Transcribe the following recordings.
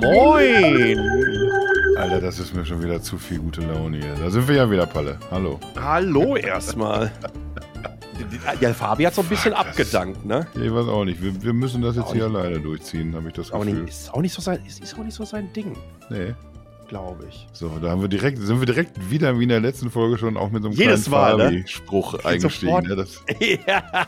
Moin! Alter, das ist mir schon wieder zu viel gute Laune hier. Da sind wir ja wieder, Palle. Hallo. Hallo erstmal. Ja, Fabi hat so ein bisschen Fuck, abgedankt, ne? Ich weiß auch nicht. Wir, wir müssen das jetzt Auch hier alleine durchziehen, habe ich das Aber Gefühl. nicht, ist, auch nicht so sein, ist, ist auch nicht so sein Ding, Nee. glaube ich. So, da haben wir direkt, sind wir direkt wieder wie in der letzten Folge schon auch mit so einem Jedes kleinen Mal, ne? Fabi-Spruch eingestiegen. sofort- Ne? Das, ja,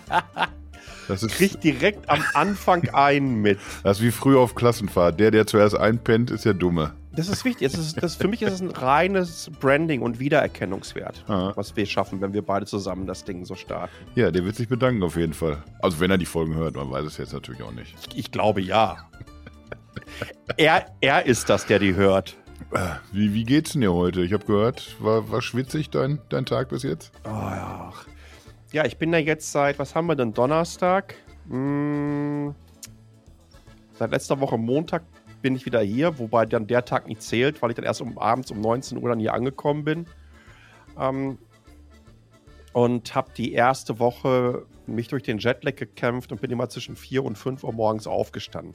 das, ist, kriegt direkt am Anfang ein mit. das ist wie früher auf Klassenfahrt. Der, der zuerst einpennt, ist der Dumme. Das ist wichtig. Es ist, das, für mich ist es ein reines Branding und Wiedererkennungswert, Ah. was wir schaffen, wenn wir beide zusammen das Ding so starten. Ja, der wird sich bedanken auf jeden Fall. Also wenn er die Folgen hört, man weiß es jetzt natürlich auch nicht. Ich, ich glaube ja. er, er ist das, der die hört. Wie, wie geht's denn dir heute? Ich habe gehört, war, war schwitzig dein, dein Tag bis jetzt? Oh, ja. Ja, ich bin da jetzt seit, was haben wir denn, Donnerstag? Hm, seit letzter Woche Montag bin ich wieder hier, wobei dann der Tag nicht zählt, weil ich dann erst um abends um 19 Uhr dann hier angekommen bin. Ähm, und habe die erste Woche mich durch den Jetlag gekämpft und bin immer zwischen 4 und 5 Uhr morgens aufgestanden.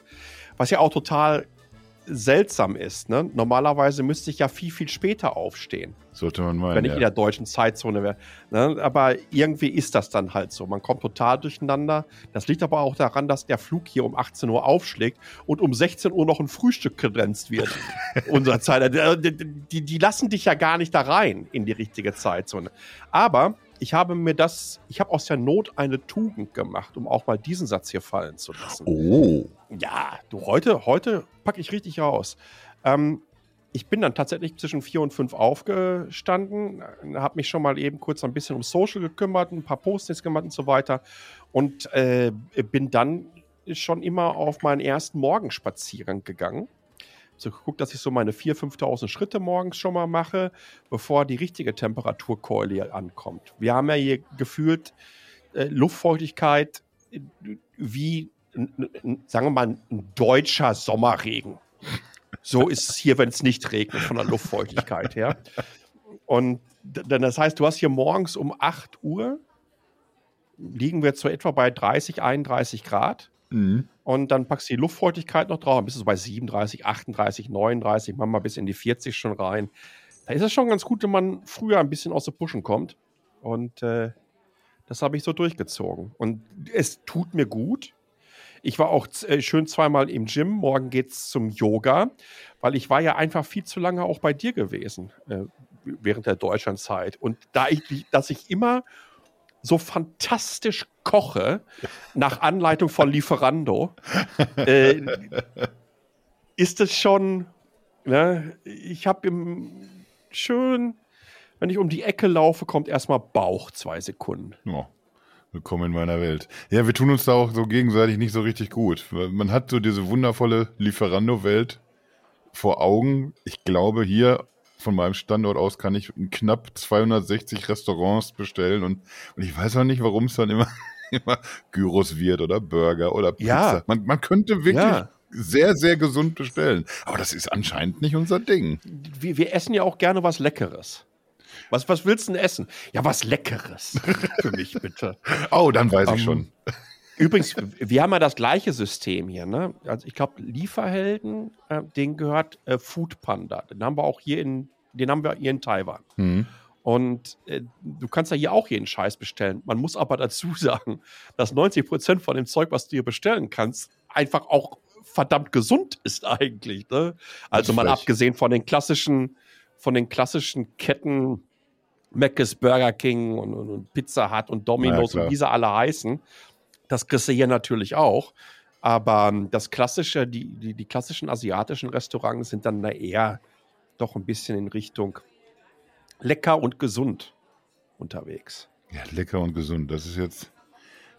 Was ja auch total seltsam ist. Ne? Normalerweise müsste ich ja viel, viel später aufstehen Sollte man meinen. wenn ich ja. in der deutschen Zeitzone wäre. Ne? Aber irgendwie ist das dann halt so. Man kommt total durcheinander. Das liegt aber auch daran, dass der Flug hier um 18 Uhr aufschlägt und um 16 Uhr noch ein Frühstück kredenzt wird. Unserer Zeit. Äh, Die, die, die lassen dich ja gar nicht da rein in die richtige Zeitzone. Aber ich habe mir das, ich habe aus der Not eine Tugend gemacht, um auch mal diesen Satz hier fallen zu lassen. Oh. Ja, du, heute, heute packe ich richtig raus. Ähm, ich bin dann tatsächlich zwischen vier und fünf aufgestanden, habe mich schon mal eben kurz ein bisschen um Social gekümmert, ein paar Postings gemacht und so weiter und äh, bin dann schon immer auf meinen ersten Morgenspaziergang gegangen. So geguckt, dass ich so meine 4.000, 5.000 Schritte morgens schon mal mache, bevor die richtige Temperaturkeule ankommt. Wir haben ja hier gefühlt äh, Luftfeuchtigkeit wie, sagen wir mal, ein deutscher Sommerregen. So ist es hier, wenn es nicht regnet, von der Luftfeuchtigkeit her. Und dann das heißt, du hast hier morgens um 8 Uhr, liegen wir so etwa bei 30, 31 Grad. Mhm. Und dann packst du die Luftfeuchtigkeit noch drauf, dann bist du so bei 37, 38, 39, manchmal bis in die 40 schon rein. Da ist es schon ganz gut, wenn man früher ein bisschen aus der Puschen kommt. Und äh, das habe ich so durchgezogen. Und es tut mir gut. Ich war auch äh, schön zweimal im Gym. Morgen geht's zum Yoga, weil ich war ja einfach viel zu lange auch bei dir gewesen äh, während der Deutschlandzeit. Und da ich, dass ich immer so fantastisch koche, nach Anleitung von Lieferando, äh, ist es schon, ne, ich habe im schön, wenn ich um die Ecke laufe, kommt erstmal Bauch zwei Sekunden. Ja. Willkommen in meiner Welt. Ja, wir tun uns da auch so gegenseitig nicht so richtig gut. Man hat so diese wundervolle Lieferando-Welt vor Augen. Ich glaube, hier von meinem Standort aus kann ich knapp 260 Restaurants bestellen und, und ich weiß auch nicht, warum es dann immer, immer Gyros wird oder Burger oder Pizza. Ja. Man, man könnte wirklich Ja. sehr, sehr gesund bestellen. Aber das ist anscheinend nicht unser Ding. Wir, wir essen ja auch gerne was Leckeres. Was, was willst du denn essen? Ja, was Leckeres. Für mich bitte. Oh, dann weiß ich Ähm, schon. Übrigens, wir haben ja das gleiche System hier. Ne? Also ich glaube, Lieferhelden, äh, denen gehört äh, Food Panda. Den haben wir auch hier in, den haben wir hier in Taiwan. Hm. Und äh, du kannst ja hier auch jeden Scheiß bestellen. Man muss aber dazu sagen, dass 90% von dem Zeug, was du hier bestellen kannst, einfach auch verdammt gesund ist eigentlich. Ne? Also mal abgesehen von den klassischen, von den klassischen Ketten Mc's, Burger King und, und, und Pizza Hut und Domino's Ja, und wie sie alle heißen. Das kriegst du hier natürlich auch. Aber ähm, das klassische, die, die, die klassischen asiatischen Restaurants sind dann da eher doch ein bisschen in Richtung lecker und gesund unterwegs. Ja, lecker und gesund. Das ist jetzt,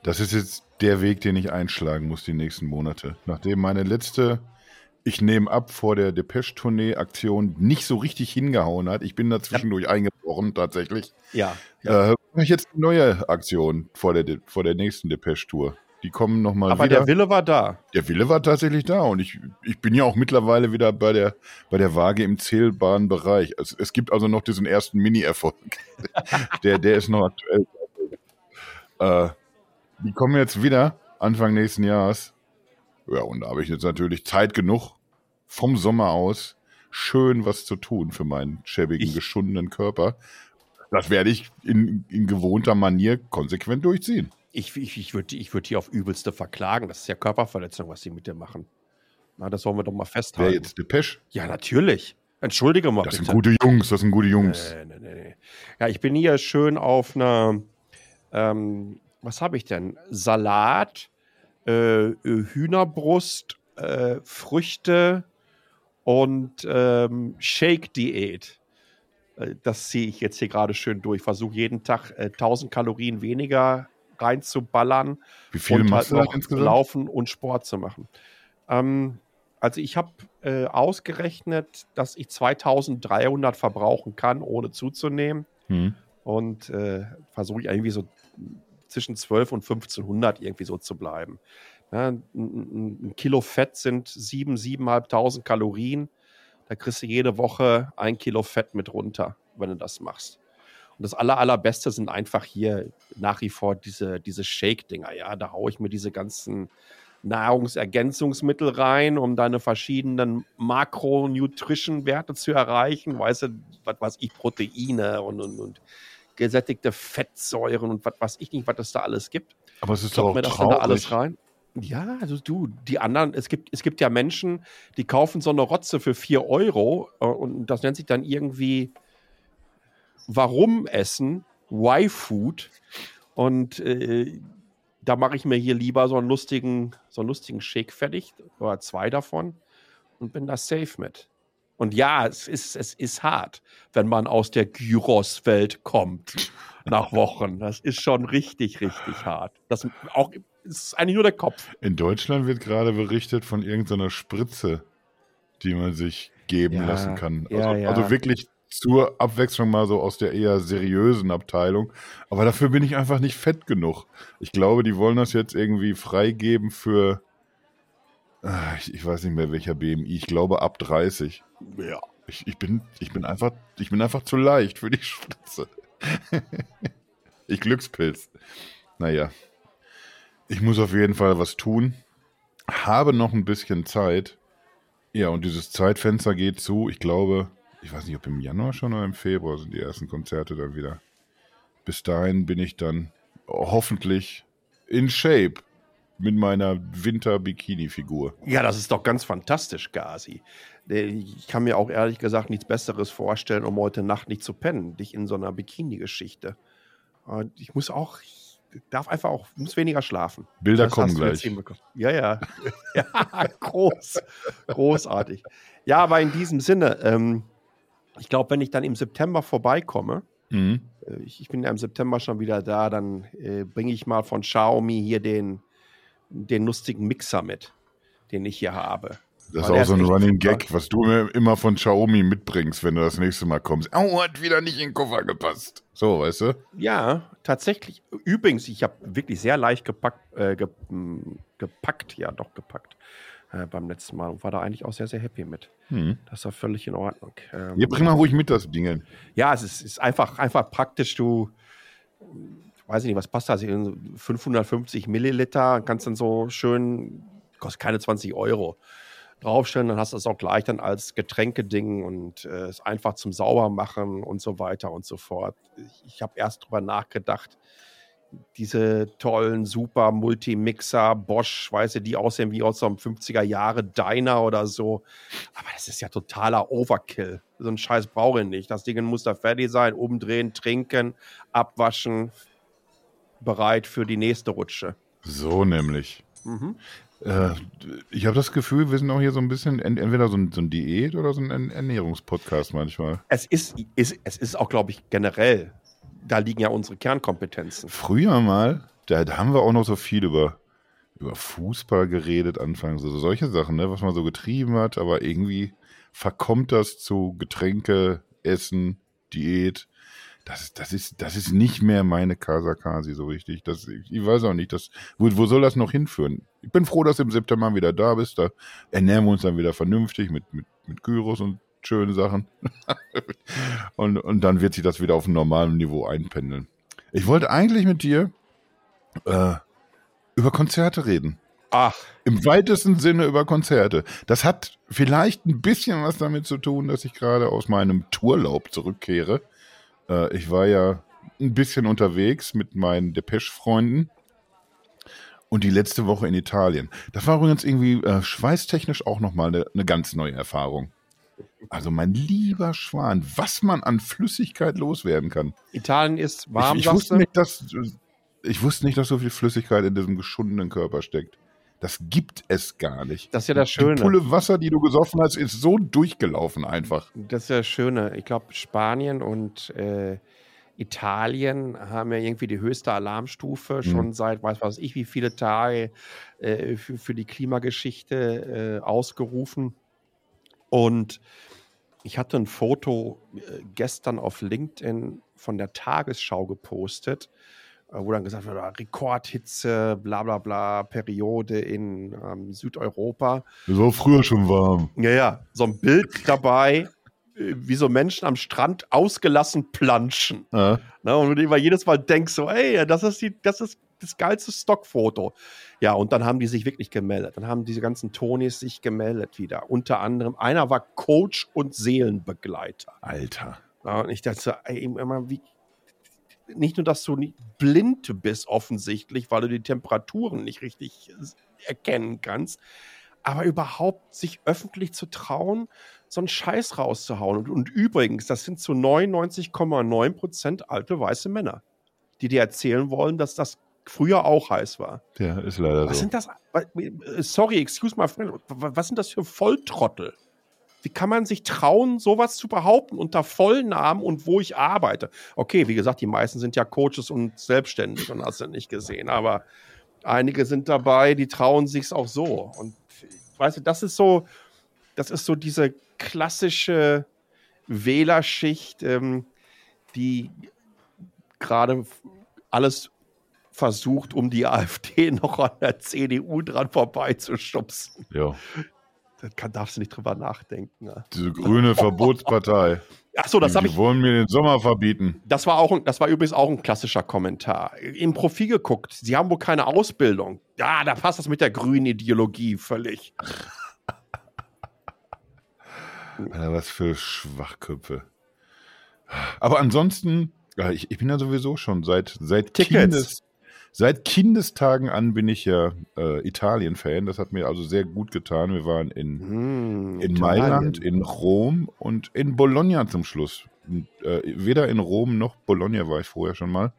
das ist jetzt der Weg, den ich einschlagen muss die nächsten Monate. Nachdem meine letzte, ich nehme ab vor der Depeche-Tournee-Aktion nicht so richtig hingehauen hat. Ich bin da zwischendurch eingebrochen, tatsächlich. Ja. Äh, mache ich jetzt eine neue Aktion vor der, De- vor der nächsten Depeche-Tour. Die kommen nochmal Aber wieder. der Wille war da. Der Wille war tatsächlich da und ich, ich bin ja auch mittlerweile wieder bei der, bei der Waage im zählbaren Bereich. Es, es gibt also noch diesen ersten Mini-Erfolg. der, der ist noch aktuell. Äh, die kommen jetzt wieder Anfang nächsten Jahres. Ja, und da habe ich jetzt natürlich Zeit genug, vom Sommer aus schön was zu tun für meinen schäbigen, Ich- geschundenen Körper. Das werde ich in, in gewohnter Manier konsequent durchziehen. Ich, ich, ich würde ich würd hier auf übelste verklagen. Das ist ja Körperverletzung, was sie mit dir machen. Na, das wollen wir doch mal Wer festhalten. jetzt Depeche? Ja, natürlich. Entschuldige mal Das bitte. sind gute Jungs, das sind gute Jungs. Nee, nee, nee, nee. Ja, ich bin hier schön auf einer, ähm, was habe ich denn? Salat, äh, Hühnerbrust, äh, Früchte und ähm, Shake-Diät. Äh, Das ziehe ich jetzt hier gerade schön durch. Versuche jeden Tag äh, 1000 Kalorien weniger reinzuballern Wie viel und machst halt du laufen und Sport zu machen. Ähm, also ich habe äh, ausgerechnet, dass ich 2300 verbrauchen kann, ohne zuzunehmen. Hm. Und äh, versuche ich irgendwie so zwischen 12 und 1500 irgendwie so zu bleiben. Ja, ein, ein, Kilo Fett sind 7, 7.500 Kalorien. Da kriegst du jede Woche ein Kilo Fett mit runter, wenn du das machst. Und das aller, allerbeste sind einfach hier nach wie vor diese, diese Shake-Dinger. Ja, da haue ich mir diese ganzen Nahrungsergänzungsmittel rein, um deine verschiedenen Makronutrition-Werte zu erreichen. Weißt du, was weiß ich, Proteine und, und, und gesättigte Fettsäuren und was weiß ich nicht, was es da alles gibt. Aber es ist doch auch mir das dann da alles traurig. rein. Ja, also du, die anderen, es gibt, es gibt ja Menschen, die kaufen so eine Rotze für 4 Euro äh, und das nennt sich dann irgendwie Warum essen, Why Food. Und äh, da mache ich mir hier lieber so einen lustigen, so einen lustigen Shake fertig oder zwei davon und bin da safe mit. Und ja, es ist, es ist hart, wenn man aus der Gyros-Welt kommt nach Wochen. Das ist schon richtig, richtig hart. Das auch es ist eigentlich nur der Kopf. In Deutschland wird gerade berichtet von irgendeiner Spritze, die man sich geben Ja, lassen kann. Also, ja, ja. also wirklich zur Abwechslung mal so aus der eher seriösen Abteilung. Aber dafür bin ich einfach nicht fett genug. Ich glaube, die wollen das jetzt irgendwie freigeben für, ah, ich, ich weiß nicht mehr welcher BMI, ich glaube ab 30. Ja. Ich, ich, bin, ich, bin einfach, ich bin einfach zu leicht für die Spritze. ich Glückspilz. Naja. Ich muss auf jeden Fall was tun. Habe noch ein bisschen Zeit. Ja, und dieses Zeitfenster geht zu. Ich glaube, ich weiß nicht, ob im Januar schon oder im Februar sind die ersten Konzerte dann wieder. Bis dahin bin ich dann hoffentlich in Shape mit meiner Winter-Bikini-Figur. Ja, das ist doch ganz fantastisch, Gazi. Ich kann mir auch ehrlich gesagt nichts Besseres vorstellen, um heute Nacht nicht zu pennen. Dich in so einer Bikini-Geschichte. Und Ich muss auch, darf einfach auch, muss weniger schlafen. Bilder Das kommen gleich. Ja, ja. ja, groß. Großartig. Ja, aber in diesem Sinne, ähm, ich glaube, wenn ich dann im September vorbeikomme, Mhm. äh, ich, ich bin ja im September schon wieder da, dann äh, bringe ich mal von Xiaomi hier den, den lustigen Mixer mit, den ich hier habe. Das ist auch so ein Running. Gag, was du mir immer von Xiaomi mitbringst, wenn du das nächste Mal kommst. Oh, hat wieder nicht in den Koffer gepasst. So, weißt du? Ja, tatsächlich. Übrigens, ich habe wirklich sehr leicht gepackt, äh, ge, gepackt, ja doch gepackt äh, beim letzten Mal und war da eigentlich auch sehr, sehr happy mit. Hm. Das war völlig in Ordnung. Ähm, Ja, bring mal ruhig mit das Ding. Ja, es ist, ist einfach, einfach praktisch. Du, weiß ich nicht, was passt da? 550 Milliliter, kannst dann so schön, kostet keine 20 Euro, draufstellen. Dann hast du das auch gleich dann als Getränkeding und äh, ist einfach zum Saubermachen und so weiter und so fort. Ich, ich habe erst drüber nachgedacht, diese tollen, super Multimixer, Bosch, weißt du, die aussehen wie aus so einem 50er Jahre Diner oder so. Aber das ist ja totaler Overkill. So ein Scheiß brauche ich nicht. Das Ding muss da fertig sein, umdrehen, trinken, abwaschen, bereit für die nächste Rutsche. So nämlich. Mhm. Äh, ich habe das Gefühl, wir sind auch hier so ein bisschen ent entweder so ein, so ein Diät- oder so ein Ern- Ernährungspodcast manchmal. Es ist, ist, es ist auch, glaube ich, generell, da liegen ja unsere Kernkompetenzen. Früher mal, da, da haben wir auch noch so viel über, über Fußball geredet anfangs, also solche Sachen, ne, was man so getrieben hat, aber irgendwie verkommt das zu Getränke, Essen, Diät. Das, ist- das, ist, das ist nicht mehr meine Kasakasi so richtig. Das, ich, ich weiß auch nicht, das, wo, wo soll das noch hinführen? Ich bin froh, dass du im September wieder da bist. Da ernähren wir uns dann wieder vernünftig mit, mit, mit Gyros und schönen Sachen. und, und dann wird sich das wieder auf ein normales Niveau einpendeln. Ich wollte eigentlich mit dir äh, über Konzerte reden. Ach. Im weitesten Sinne über Konzerte. Das hat vielleicht ein bisschen was damit zu tun, dass ich gerade aus meinem Tourlaub zurückkehre. Äh, ich war ja ein bisschen unterwegs mit meinen Depeche-Freunden und die letzte Woche in Italien. Das war übrigens irgendwie äh, schweißtechnisch auch nochmal eine, eine ganz neue Erfahrung. Also mein lieber Schwan, was man an Flüssigkeit loswerden kann. Italien ist warm, ich, ich wusste nicht, dass ich wusste nicht, dass so viel Flüssigkeit in diesem geschundenen Körper steckt. Das gibt es gar nicht. Das ist ja das Schöne. Die Pulle Wasser, die du gesoffen hast, ist so durchgelaufen einfach. Das ist ja das Schöne. Ich glaube, Spanien und äh, Italien haben ja irgendwie die höchste Alarmstufe mhm. schon seit, weiß was ich, wie viele Tage äh, für, für, die Klimageschichte äh, ausgerufen. Und ich hatte ein Foto äh, gestern auf LinkedIn von der Tagesschau gepostet wo dann gesagt wird, ah, Rekordhitze, bla bla bla, Periode in ähm, Südeuropa. Es war früher schon warm. Ja, ja, so ein Bild dabei, äh, wie so Menschen am Strand ausgelassen planschen. Ja. Ne, und du immer jedes Mal denkst so, ey, das ist, die, das ist das geilste Stockfoto. Ja, und dann haben die sich wirklich gemeldet. Dann haben diese ganzen Tonis sich gemeldet wieder. Unter anderem, einer war Coach und Seelenbegleiter. Alter. Ja, und ich dachte ey, immer, wie, nicht nur, dass du blind bist offensichtlich, weil du die Temperaturen nicht richtig erkennen kannst, aber überhaupt sich öffentlich zu trauen, so einen Scheiß rauszuhauen. Und, und übrigens, das sind zu 99,9 Prozent alte weiße Männer, die dir erzählen wollen, dass das früher auch heiß war. Ja, ist leider was so. Sind das, sorry, excuse my friend, was sind das für Volltrottel? Wie kann man sich trauen, sowas zu behaupten unter Vollnamen und wo ich arbeite? Okay, wie gesagt, die meisten sind ja Coaches und selbstständig und hast du nicht gesehen, aber einige sind dabei, die trauen sich's auch so. Und weißt du, das ist so, das ist so diese klassische Wählerschicht, ähm, die gerade alles versucht, um die AfD noch an der CDU dran vorbeizuschubsen. Ja. Da kann, darfst du nicht drüber nachdenken. Ja. Diese grüne Verbotspartei. Achso, das habe ich. Die wollen mir den Sommer verbieten. Das war, auch, das war übrigens auch ein klassischer Kommentar. Im Profil geguckt, sie haben wohl keine Ausbildung. Ja, da passt das mit der grünen Ideologie völlig. Alter, was für Schwachköpfe. Aber ansonsten, ich, ich bin ja sowieso schon seit, seit Kindes, Seit Kindestagen an bin ich ja äh, Italien-Fan. Das hat mir also sehr gut getan. Wir waren in, mm, in Mailand, in Rom und in Bologna zum Schluss. Und, äh, weder in Rom noch Bologna war ich vorher schon mal.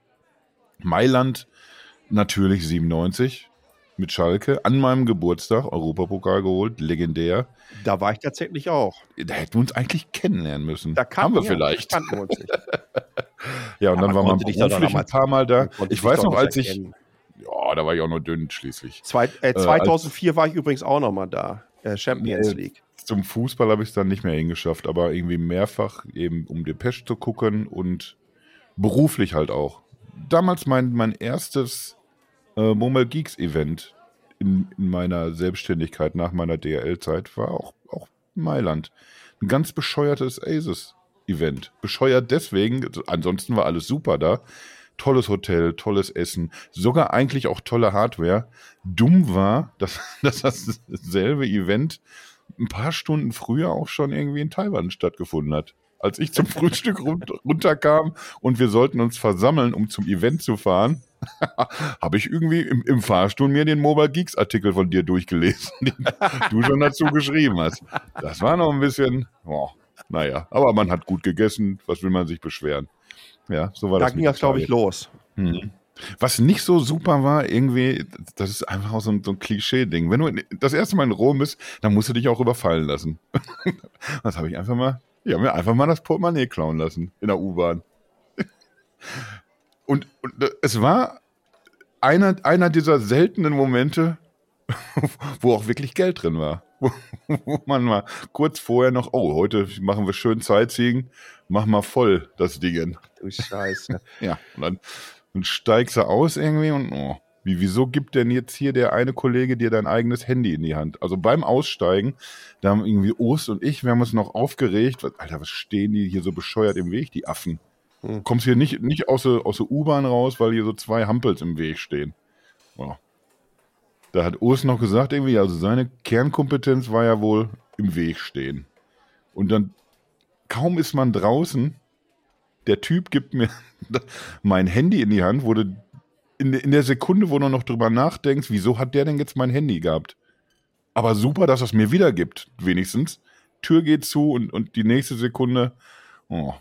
Mailand natürlich 97 mit Schalke an meinem Geburtstag Europapokal geholt, legendär. Da war ich tatsächlich auch. Da hätten wir uns eigentlich kennenlernen müssen. Da Haben wir vielleicht. Wir uns nicht. ja, und ja, dann war man beruflich ein paar Mal da. Ich weiß noch, als ich. Ja, da war ich auch noch dünn schließlich. Zwei, äh, 2004 äh, war ich übrigens auch noch mal da. Äh, Champions League. Zum Fußball habe ich es dann nicht mehr hingeschafft, aber irgendwie mehrfach eben um Depeche zu gucken und beruflich halt auch. Damals mein, mein erstes äh, Mobile Geeks Event in, in, meiner Selbstständigkeit nach meiner DRL-Zeit war auch, auch Mailand. Ein ganz bescheuertes Aces-Event. Bescheuert deswegen, ansonsten war alles super da. Tolles Hotel, tolles Essen, sogar eigentlich auch tolle Hardware. Dumm war, dass, dass dasselbe Event ein paar Stunden früher auch schon irgendwie in Taiwan stattgefunden hat als ich zum Frühstück runterkam und wir sollten uns versammeln, um zum Event zu fahren, habe ich irgendwie im, im, Fahrstuhl mir den Mobile Geeks Artikel von dir durchgelesen, den du schon dazu geschrieben hast. Das war noch ein bisschen, oh, naja, aber man hat gut gegessen, was will man sich beschweren? Ja, so war da das. Da ging das, glaube ich, los. Hm. Was nicht so super war, irgendwie, das ist einfach auch so ein, so ein Klischee-Ding. Wenn du das erste Mal in Rom bist, dann musst du dich auch überfallen lassen. das habe ich einfach mal ich habe mir einfach mal das Portemonnaie klauen lassen in der U-Bahn. Und, und, äh, es war einer, einer dieser seltenen Momente, wo auch wirklich Geld drin war. Wo, wo man mal kurz vorher noch, oh, heute machen wir schön Sightseeing, mach mal voll das Ding. Du Scheiße. ja, und dann, dann steigst du aus irgendwie und oh, wie, wieso gibt denn jetzt hier der eine Kollege dir dein eigenes Handy in die Hand? Also beim Aussteigen, da haben irgendwie Ost und ich, wir haben uns noch aufgeregt. Alter, was stehen die hier so bescheuert im Weg, die Affen? Hm. Kommst hier nicht, nicht aus der, aus der U-Bahn raus, weil hier so zwei Hampels im Weg stehen. Ja. Da hat Urs noch gesagt, irgendwie, also seine Kernkompetenz war ja wohl im Weg stehen. Und dann, kaum ist man draußen, der Typ gibt mir mein Handy in die Hand, du in, in der Sekunde, wo du noch drüber nachdenkst, wieso hat der denn jetzt mein Handy gehabt? Aber super, dass es mir wiedergibt, wenigstens. Tür geht zu und, und die nächste Sekunde, oh,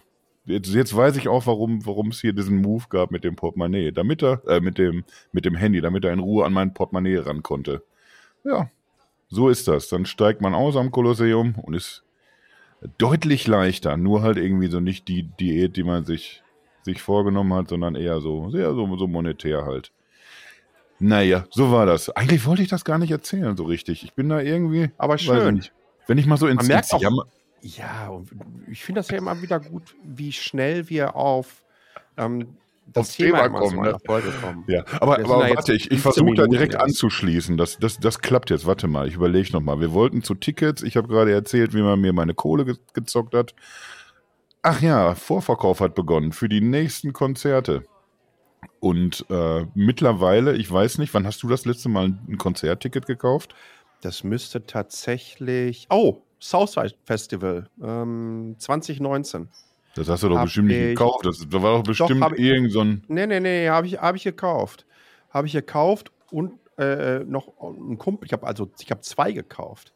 jetzt, jetzt weiß ich auch, warum es hier diesen Move gab mit dem Portemonnaie, damit er, äh, mit dem, mit dem Handy, damit er in Ruhe an mein Portemonnaie ran konnte. Ja, so ist das. Dann steigt man aus am Kolosseum und ist deutlich leichter, nur halt irgendwie so nicht die Diät, die man sich, sich vorgenommen hat, sondern eher so, sehr so, so monetär halt. Naja, so war das. Eigentlich wollte ich das gar nicht erzählen, so richtig. Ich bin da irgendwie. Aber schön. Wenn ich mal so ins, Man merkt auch, ja, und ich finde das ja immer wieder gut, wie schnell wir auf ähm, das Thema, Thema kommen, ne? kommen. Ja, aber, aber warte, ich, ich versuche da direkt erst. anzuschließen. Das, das, das klappt jetzt. Warte mal, ich überlege nochmal. Wir wollten zu Tickets. Ich habe gerade erzählt, wie man mir meine Kohle ge gezockt hat. Ach ja, Vorverkauf hat begonnen für die nächsten Konzerte. Und äh, mittlerweile, ich weiß nicht, wann hast du das letzte Mal ein Konzertticket gekauft? Das müsste tatsächlich. Oh, Southside Festival ähm, 2019. Das hast du doch bestimmt nicht gekauft. Das, war doch bestimmt doch, irgend so ein. Nee, nee, nee, habe ich, hab ich gekauft. Habe ich gekauft und äh, noch ein Kumpel. Ich habe also, ich habe zwei gekauft.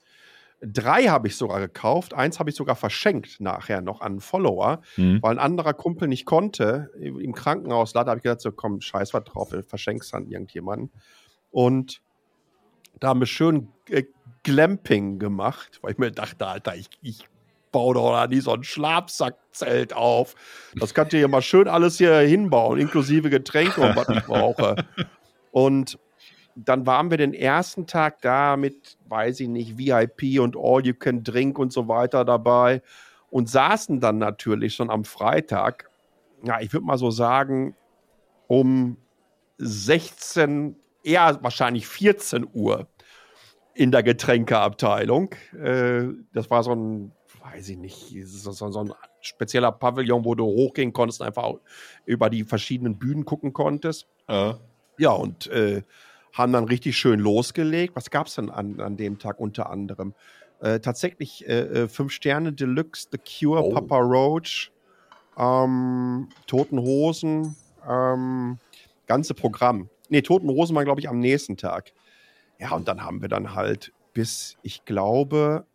Drei habe ich sogar gekauft. Eins habe ich sogar verschenkt nachher noch an einen Follower, mhm. weil ein anderer Kumpel nicht konnte. Im Krankenhaus Da habe ich gedacht, so komm, scheiß was drauf, verschenk's an irgendjemanden. Und da haben wir schön äh, Glamping gemacht, weil ich mir dachte, Alter, ich, ich baue doch da nie so ein Schlafsackzelt auf. Das kannst du hier mal schön alles hier hinbauen, inklusive Getränke und was ich brauche. Und dann waren wir den ersten Tag da mit, weiß ich nicht, VIP und All You Can Drink und so weiter dabei und saßen dann natürlich schon am Freitag, ja, ich würde mal so sagen, um 16, eher wahrscheinlich 14 Uhr in der Getränkeabteilung. Äh, das war so ein, weiß ich nicht, so, ein spezieller Pavillon, wo du hochgehen konntest und einfach über die verschiedenen Bühnen gucken konntest. Uh. Ja, und äh, haben dann richtig schön losgelegt. Was gab es denn an, an dem Tag unter anderem? Äh, tatsächlich äh, äh, Fünf Sterne Deluxe, The Cure, oh. Papa Roach, ähm, Toten Hosen, ähm, ganze Programm. Nee, Toten Hosen war, glaube ich, am nächsten Tag. Ja, und dann haben wir dann halt bis, ich glaube,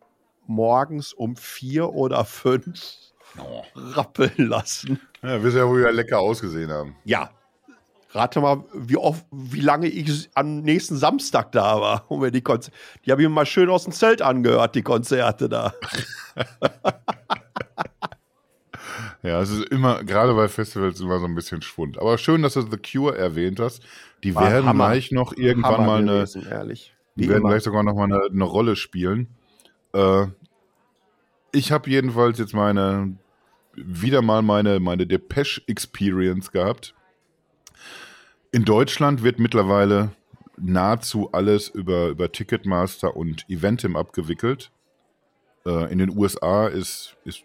morgens um vier oder fünf oh. rappeln lassen. Ja, wir ja wohl lecker ausgesehen haben. Ja. Rate mal, wie oft, wie lange ich am nächsten Samstag da war. Und wir die Konzer die habe ich mir mal schön aus dem Zelt angehört, die Konzerte da. ja, es ist immer, gerade bei Festivals immer so ein bisschen Schwund. Aber schön, dass du The Cure erwähnt hast. Die War werden Hammer. gleich noch irgendwann Hammer mal eine. Gewesen, ehrlich. die werden immer. gleich sogar noch mal eine, eine Rolle spielen. Äh, ich habe jedenfalls jetzt meine wieder mal meine, meine Depeche Experience gehabt. In Deutschland wird mittlerweile nahezu alles über, über Ticketmaster und Eventim abgewickelt. Äh, in den USA ist, ist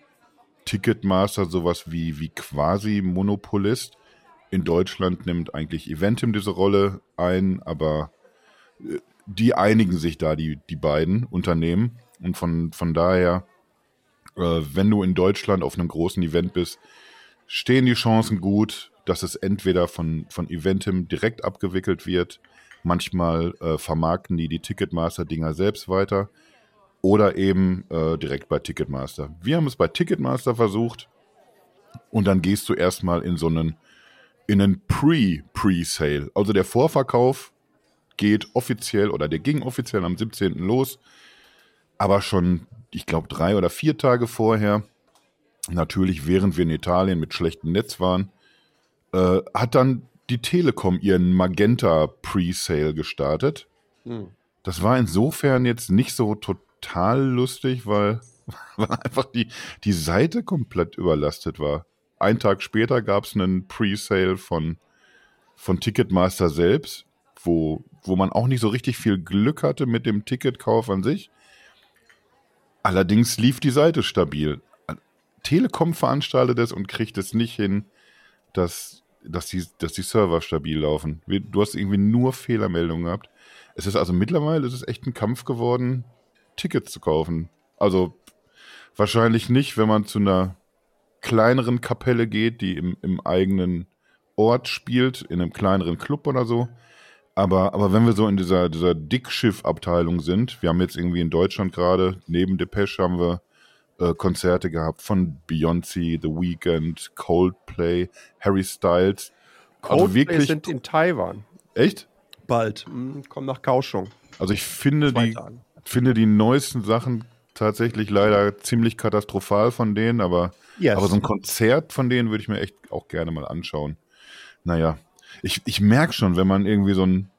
Ticketmaster sowas wie, wie quasi Monopolist. In Deutschland nimmt eigentlich Eventim diese Rolle ein, aber äh, die einigen sich da, die, die beiden Unternehmen. Und von, von daher, äh, wenn du in Deutschland auf einem großen Event bist, stehen die Chancen gut, dass es entweder von, von Eventim direkt abgewickelt wird, manchmal äh, vermarkten die die Ticketmaster-Dinger selbst weiter oder eben äh, direkt bei Ticketmaster. Wir haben es bei Ticketmaster versucht und dann gehst du erstmal in so einen in einen Pre-Pre-Sale. Also der Vorverkauf geht offiziell oder der ging offiziell am 17. los, aber schon, ich glaube, drei oder vier Tage vorher, natürlich während wir in Italien mit schlechtem Netz waren, äh, hat dann die Telekom ihren Magenta Pre-Sale gestartet. Hm. Das war insofern jetzt nicht so total lustig, weil, weil einfach die, die Seite komplett überlastet war. Einen Tag später gab es einen Pre-Sale von, von Ticketmaster selbst, wo, wo man auch nicht so richtig viel Glück hatte mit dem Ticketkauf an sich. Allerdings lief die Seite stabil. Telekom veranstaltet es und kriegt es nicht hin, dass, dass, die, dass die Server stabil laufen. Du hast irgendwie nur Fehlermeldungen gehabt. Es ist also mittlerweile ist es echt ein Kampf geworden, Tickets zu kaufen. Also wahrscheinlich nicht, wenn man zu einer kleineren Kapelle geht, die im, im eigenen Ort spielt, in einem kleineren Club oder so. Aber, aber wenn wir so in dieser, dieser Dickschiff-Abteilung sind, wir haben jetzt irgendwie in Deutschland gerade, neben Depeche haben wir äh, Konzerte gehabt von Beyoncé, The Weeknd, Coldplay, Harry Styles. Also Coldplay also wirklich, sind in Taiwan. Echt? Bald. Hm, komm nach Kaohsiung. Also ich finde die, finde die neuesten Sachen tatsächlich leider ziemlich katastrophal von denen, aber, yes. aber so ein Konzert von denen würde ich mir echt auch gerne mal anschauen. Naja, ich, ich merke schon, wenn man irgendwie so ein,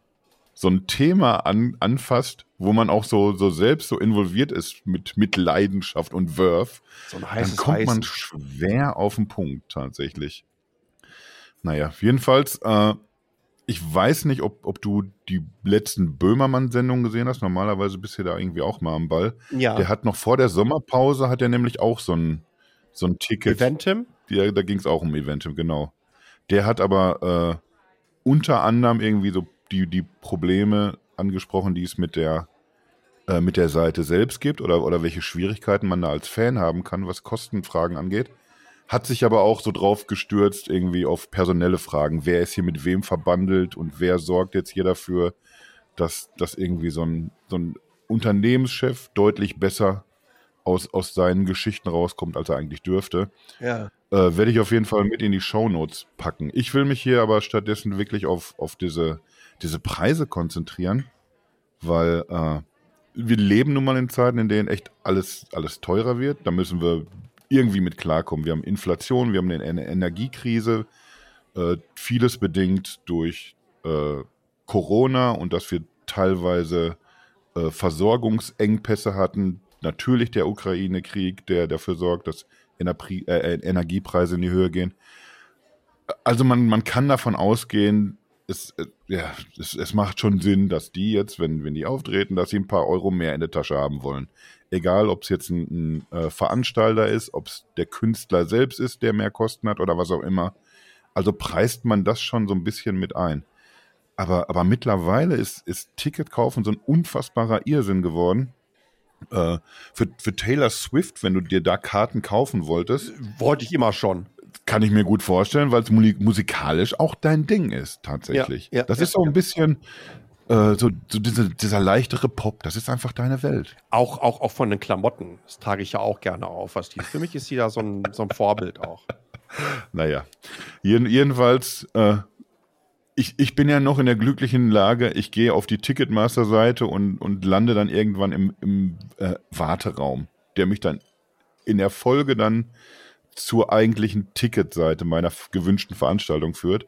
so ein Thema an, anfasst, wo man auch so, so selbst so involviert ist mit, mit Leidenschaft und Wurf, so dann kommt man schwer auf den Punkt tatsächlich. Naja, jedenfalls, äh, ich weiß nicht, ob, ob du die letzten Böhmermann-Sendungen gesehen hast. Normalerweise bist du da irgendwie auch mal am Ball. Ja. Der hat noch vor der Sommerpause, hat er nämlich auch so ein, so ein Ticket. Eventim? Ja, da ging es auch um Eventim, genau. Der hat aber äh, unter anderem irgendwie so die, die Probleme angesprochen, die es mit der, äh, mit der Seite selbst gibt oder, oder welche Schwierigkeiten man da als Fan haben kann, was Kostenfragen angeht. Hat sich aber auch so drauf gestürzt, irgendwie auf personelle Fragen. Wer ist hier mit wem verbandelt und wer sorgt jetzt hier dafür, dass, dass irgendwie so ein, so ein Unternehmenschef deutlich besser aus, aus seinen Geschichten rauskommt, als er eigentlich dürfte. Ja. Äh, Werde ich auf jeden Fall mit in die Shownotes packen. Ich will mich hier aber stattdessen wirklich auf, auf diese, diese Preise konzentrieren, weil äh, wir leben nun mal in Zeiten, in denen echt alles, alles teurer wird. Da müssen wir irgendwie mit klarkommen. Wir haben Inflation, wir haben eine Energiekrise, äh, vieles bedingt durch äh, Corona und dass wir teilweise äh, Versorgungsengpässe hatten. Natürlich der Ukraine-Krieg, der dafür sorgt, dass Energie, äh, Energiepreise in die Höhe gehen. Also man, man kann davon ausgehen, es, äh, ja, es, es macht schon Sinn, dass die jetzt, wenn, wenn die auftreten, dass sie ein paar Euro mehr in der Tasche haben wollen. Egal, ob es jetzt ein, ein äh, Veranstalter ist, ob es der Künstler selbst ist, der mehr Kosten hat oder was auch immer. Also preist man das schon so ein bisschen mit ein. Aber, aber mittlerweile ist, ist Ticketkaufen so ein unfassbarer Irrsinn geworden. Äh, für, für Taylor Swift, wenn du dir da Karten kaufen wolltest. Wollte ich immer schon. Kann ich mir gut vorstellen, weil es musikalisch auch dein Ding ist, tatsächlich. Ja, ja, das ja, ist so ein bisschen äh, so, so diese, dieser leichtere Pop, das ist einfach deine Welt. Auch, auch, auch von den Klamotten, das trage ich ja auch gerne auf. Was die, für mich ist sie da so ein, so ein Vorbild auch. Naja, Jeden, jedenfalls äh, ich, ich bin ja noch in der glücklichen Lage, ich gehe auf die Ticketmaster-Seite und, und lande dann irgendwann im, im äh, Warteraum, der mich dann in der Folge dann zur eigentlichen Ticketseite meiner gewünschten Veranstaltung führt.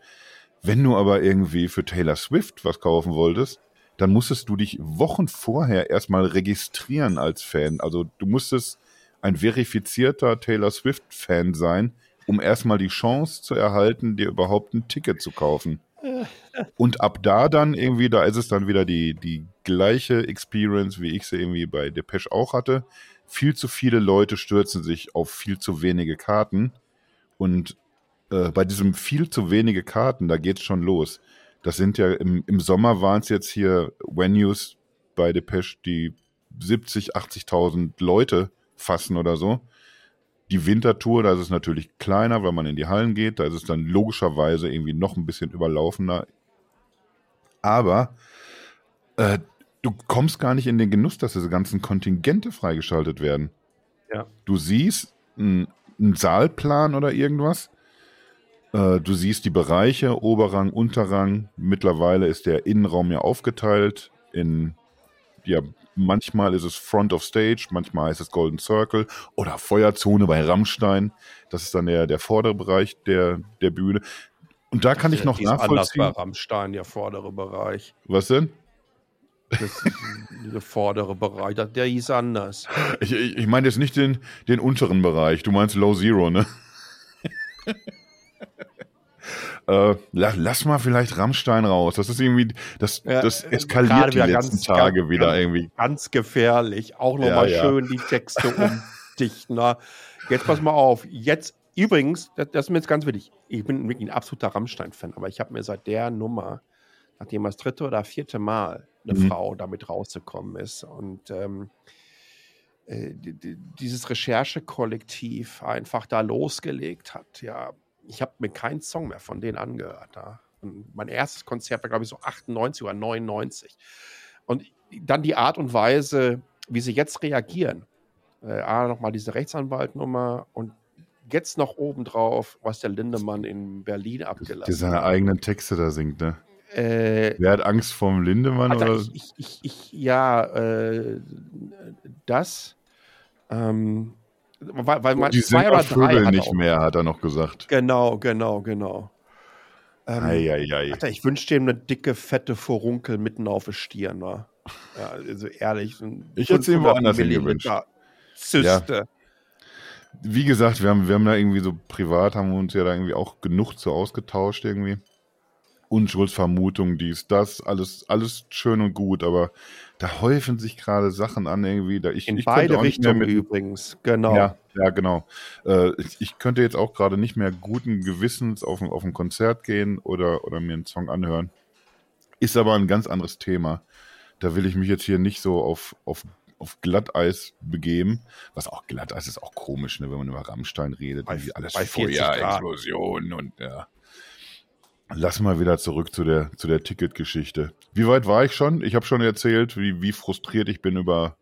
Wenn du aber irgendwie für Taylor Swift was kaufen wolltest, dann musstest du dich Wochen vorher erstmal registrieren als Fan. Also du musstest ein verifizierter Taylor Swift-Fan sein, um erstmal die Chance zu erhalten, dir überhaupt ein Ticket zu kaufen. Und ab da dann irgendwie, da ist es dann wieder die, die gleiche Experience, wie ich sie irgendwie bei Depeche auch hatte. Viel zu viele Leute stürzen sich auf viel zu wenige Karten. Und äh, bei diesem viel zu wenige Karten, da geht's schon los. Das sind ja im, im Sommer waren es jetzt hier Venues bei Depeche, die 70, 80.000 Leute fassen oder so. Die Wintertour, da ist es natürlich kleiner, weil man in die Hallen geht. Da ist es dann logischerweise irgendwie noch ein bisschen überlaufener. Aber äh, du kommst gar nicht in den Genuss, dass diese ganzen Kontingente freigeschaltet werden. Ja. Du siehst einen Saalplan oder irgendwas. Äh, du siehst die Bereiche, Oberrang, Unterrang. Mittlerweile ist der Innenraum ja aufgeteilt in ja, Manchmal ist es Front of Stage, manchmal heißt es Golden Circle oder Feuerzone bei Rammstein. Das ist dann der, der vordere Bereich der, der Bühne. Und da kann ich noch nachvollziehen. Anders bei Rammstein, der vordere Bereich. Was denn? Das der vordere Bereich, der hieß anders. Ich, ich, ich meine jetzt nicht den, den unteren Bereich, du meinst Low Zero, ne? Äh, lass mal vielleicht Rammstein raus. Das ist irgendwie, das, ja, das eskaliert die letzten ganz, Tage ganz, wieder irgendwie. Ganz gefährlich. Auch nochmal ja, ja. schön die Texte umdichten. Na, jetzt pass mal auf. Jetzt, übrigens, das, das ist mir jetzt ganz wichtig. Ich bin wirklich ein absoluter Rammstein-Fan, aber ich habe mir seit der Nummer, nachdem das dritte oder vierte Mal eine mhm. Frau damit rausgekommen ist. Und ähm, äh, dieses Recherchekollektiv einfach da losgelegt hat. Ja, ich habe mir keinen Song mehr von denen angehört. Ja. mein erstes Konzert war, glaube ich, so 98 oder 99. Und dann die Art und Weise, wie sie jetzt reagieren. Äh, A, nochmal diese Rechtsanwaltnummer und jetzt noch obendrauf, was der Lindemann in Berlin abgelassen hat. Der seine eigenen Texte da singt, ne? Äh, Wer hat Angst vorm Lindemann? Alter, oder? Ich, ich, ich, ja, äh, das. Ähm, weil, weil man die zwei oder drei nicht mehr, hat er noch gesagt. Genau, genau, genau. Ähm, ei, ei, ei. Alter, ich wünschte ihm eine dicke, fette Furunkel mitten auf der Stirn. Ne? Ja, also ehrlich. Ich hätte es ihm woanders hingewünscht. Zyste. Ja. Wie gesagt, wir haben, wir haben da irgendwie so privat, haben wir uns ja da irgendwie auch genug zu ausgetauscht irgendwie. Unschuldsvermutung, dies, das, alles, alles schön und gut, aber da häufen sich gerade Sachen an irgendwie. Da ich, In ich beide Richtungen mit, übrigens, genau. Ja, ja genau. Äh, ich, ich, könnte jetzt auch gerade nicht mehr guten Gewissens auf, auf ein Konzert gehen oder, oder mir einen Song anhören. Ist aber ein ganz anderes Thema. Da will ich mich jetzt hier nicht so auf, auf, auf Glatteis begeben. Was auch Glatteis ist auch komisch, ne, wenn man über Rammstein redet. Bei, alles bei Feuer, Explosionen und ja. Lass mal wieder zurück zu der, zu der Ticketgeschichte. Wie weit war ich schon? Ich habe schon erzählt, wie, wie frustriert ich bin über,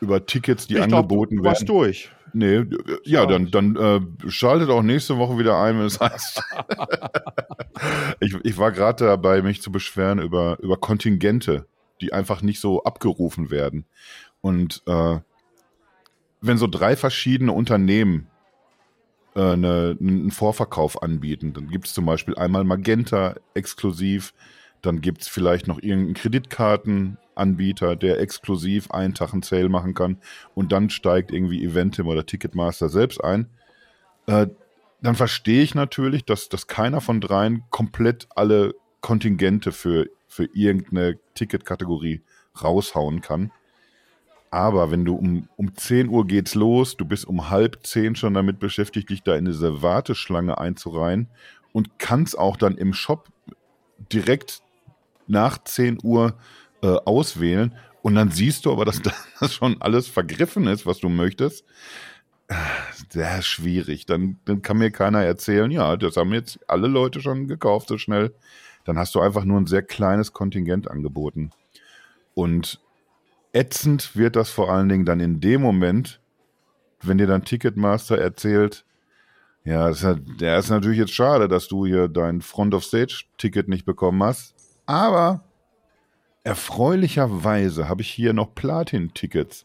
über Tickets, die ich angeboten glaub, du werden. durch. Nee, ja, dann, dann äh, schaltet auch nächste Woche wieder ein, wenn es heißt. ich, ich war gerade dabei, mich zu beschweren über, über Kontingente, die einfach nicht so abgerufen werden. Und äh, wenn so drei verschiedene Unternehmen äh, eine, einen Vorverkauf anbieten. Dann gibt es zum Beispiel einmal Magenta exklusiv, dann gibt es vielleicht noch irgendeinen Kreditkartenanbieter, der exklusiv einen Tag einen Sale machen kann und dann steigt irgendwie Eventim oder Ticketmaster selbst ein. Äh, dann verstehe ich natürlich, dass, dass keiner von dreien komplett alle Kontingente für, für irgendeine Ticketkategorie raushauen kann. Aber wenn du um, um 10 Uhr geht's los, du bist um halb zehn schon damit beschäftigt, dich da in diese Warteschlange einzureihen und kannst auch dann im Shop direkt nach 10 Uhr äh, auswählen und dann siehst du aber, dass das schon alles vergriffen ist, was du möchtest. Sehr schwierig. Dann, dann kann mir keiner erzählen, ja, das haben jetzt alle Leute schon gekauft so schnell. Dann hast du einfach nur ein sehr kleines Kontingent angeboten. Und ätzend wird das vor allen Dingen dann in dem Moment, wenn dir dann Ticketmaster erzählt, ja, das ist, der ist natürlich jetzt schade, dass du hier dein Front-of-Stage-Ticket nicht bekommen hast. Aber erfreulicherweise habe ich hier noch Platin-Tickets.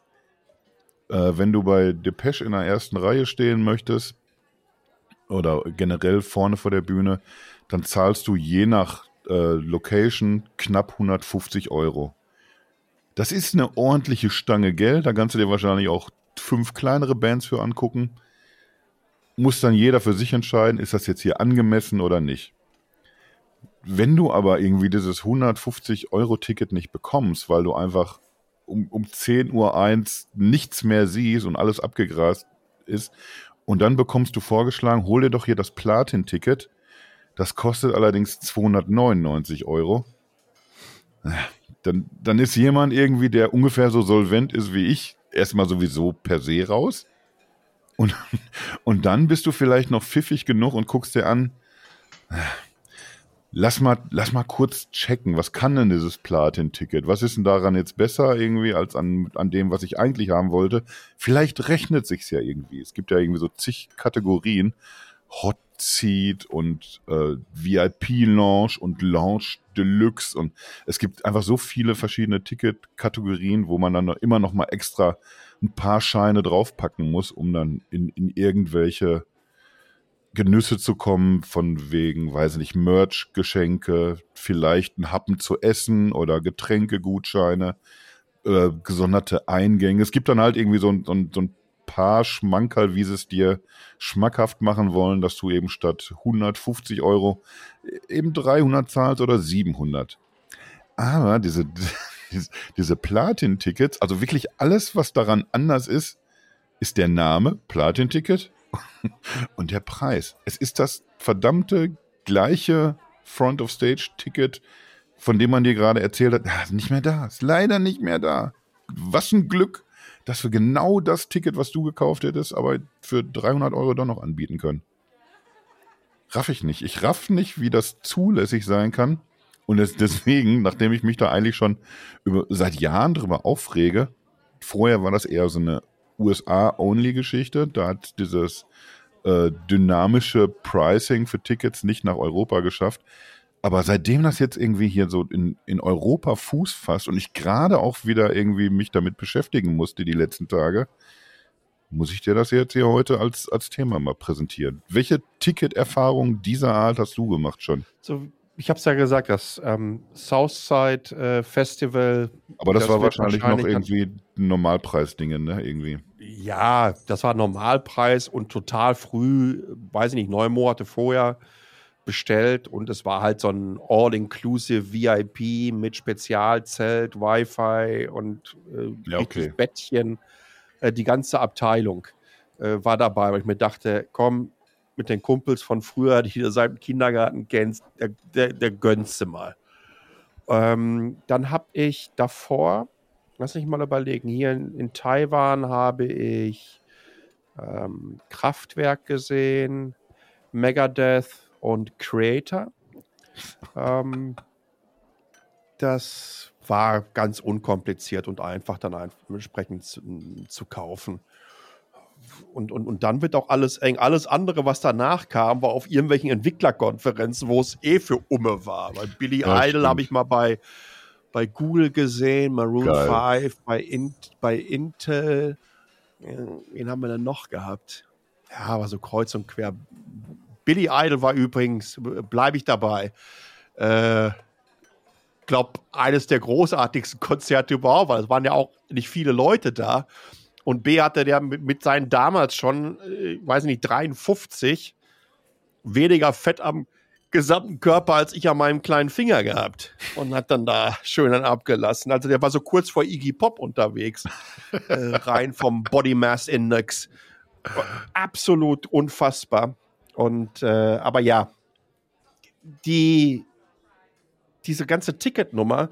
Äh, wenn du bei Depeche in der ersten Reihe stehen möchtest oder generell vorne vor der Bühne, dann zahlst du je nach äh, Location knapp 150 Euro. Das ist eine ordentliche Stange Geld. Da kannst du dir wahrscheinlich auch fünf kleinere Bands für angucken. Muss dann jeder für sich entscheiden, ist das jetzt hier angemessen oder nicht. Wenn du aber irgendwie dieses 150 Euro Ticket nicht bekommst, weil du einfach um, um 10 Uhr eins nichts mehr siehst und alles abgegrast ist, und dann bekommst du vorgeschlagen, hol dir doch hier das Platin-Ticket. Das kostet allerdings 299 Euro dann, dann ist jemand irgendwie, der ungefähr so solvent ist wie ich, erstmal sowieso per se raus. Und, und dann bist du vielleicht noch pfiffig genug und guckst dir an, lass mal, lass mal kurz checken, was kann denn dieses Platin-Ticket? Was ist denn daran jetzt besser irgendwie als an, an dem, was ich eigentlich haben wollte? Vielleicht rechnet sich's ja irgendwie. Es gibt ja irgendwie so zig Kategorien. Hot Seat und äh, VIP-Lounge und Lounge Deluxe und es gibt einfach so viele verschiedene Ticket-Kategorien, wo man dann noch immer noch mal extra ein paar Scheine draufpacken muss, um dann in, in irgendwelche Genüsse zu kommen, von wegen, weiß ich nicht, Merch-Geschenke, vielleicht ein Happen zu essen oder Getränkegutscheine, äh, gesonderte Eingänge. Es gibt dann halt irgendwie so ein, so ein, so ein paar Schmankerl, wie sie es dir schmackhaft machen wollen, dass du eben statt 150 Euro eben 300 zahlst oder 700. Aber diese, diese Platin-Tickets, also wirklich alles, was daran anders ist, ist der Name Platin-Ticket und der Preis. Es ist das verdammte gleiche Front-of-Stage-Ticket von dem man dir gerade erzählt hat, ah, ist nicht mehr da, ist leider nicht mehr da. Was ein Glück, dass wir genau das Ticket, was du gekauft hättest, aber für 300 Euro doch noch anbieten können. Raff ich nicht. Ich raff nicht, wie das zulässig sein kann. Und deswegen, nachdem ich mich da eigentlich schon über, seit Jahren drüber aufrege, vorher war das eher so eine USA-Only-Geschichte. Da hat dieses äh, dynamische Pricing für Tickets nicht nach Europa geschafft. Aber seitdem das jetzt irgendwie hier so in, in Europa Fuß fasst und ich gerade auch wieder irgendwie mich damit beschäftigen musste die letzten Tage, muss ich dir das jetzt hier heute als, als Thema mal präsentieren. Welche Ticketerfahrung dieser Art hast du gemacht schon? So, ich habe es ja gesagt, das ähm, Southside äh, Festival. Aber das, das war wahrscheinlich, wahrscheinlich, noch irgendwie ein Normalpreisdinge, ne? Irgendwie. Ja, das war Normalpreis und total früh, weiß ich nicht, neun Monate vorher bestellt und es war halt so ein All-Inclusive VIP mit Spezialzelt, Wi-Fi und äh, ja, okay. Bettchen. Äh, die ganze Abteilung äh, war dabei, weil ich mir dachte, komm, mit den Kumpels von früher, die du seit dem Kindergarten kennst, der, der, der gönnst du mal. Ähm, dann habe ich davor, lass mich mal überlegen, hier in, in Taiwan habe ich ähm, Kraftwerk gesehen, Megadeth, und Creator. Ähm, das war ganz unkompliziert und einfach dann entsprechend zu, zu, kaufen. Und, und, und dann wird auch alles eng. Alles andere, was danach kam, war auf irgendwelchen Entwicklerkonferenzen, wo es eh für Umme war. Weil Billy ja, Idol habe ich mal bei, bei Google gesehen, Maroon Geil. 5, bei, Int, bei Intel. Wen haben wir denn noch gehabt? Ja, aber so kreuz und quer Billy Idol war übrigens, bleibe ich dabei, äh, glaube, eines der großartigsten Konzerte überhaupt, weil es waren ja auch nicht viele Leute da. Und B hatte der mit, mit seinen damals schon, äh, weiß nicht, 53 weniger Fett am gesamten Körper als ich an meinem kleinen Finger gehabt und hat dann da schön dann abgelassen. Also der war so kurz vor Iggy Pop unterwegs, äh, rein vom Body Mass Index. Absolut unfassbar. Und äh, aber ja, die diese ganze Ticketnummer,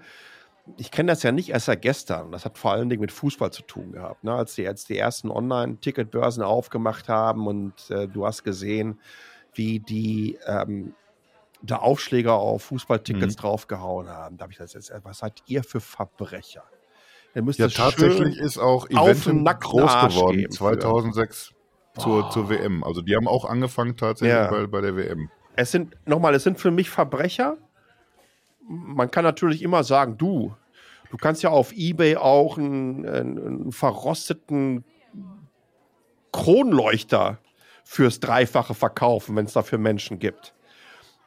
ich kenne das ja nicht erst seit gestern. Das hat vor allen Dingen mit Fußball zu tun gehabt. Ne? Als, die, als die ersten Online-Ticketbörsen aufgemacht haben und äh, du hast gesehen, wie die ähm, da Aufschläger auf Fußballtickets mhm. draufgehauen haben. Da habe ich das jetzt, was seid ihr für Verbrecher? ja, tatsächlich ist auch Eventim groß geworden, 2006 zur, zur WM. Also die haben auch angefangen tatsächlich ja. bei, bei der WM. Es sind, nochmal, es sind für mich Verbrecher. Man kann natürlich immer sagen, du, du kannst ja auf Ebay auch einen, einen verrosteten Kronleuchter fürs Dreifache verkaufen, wenn es dafür Menschen gibt.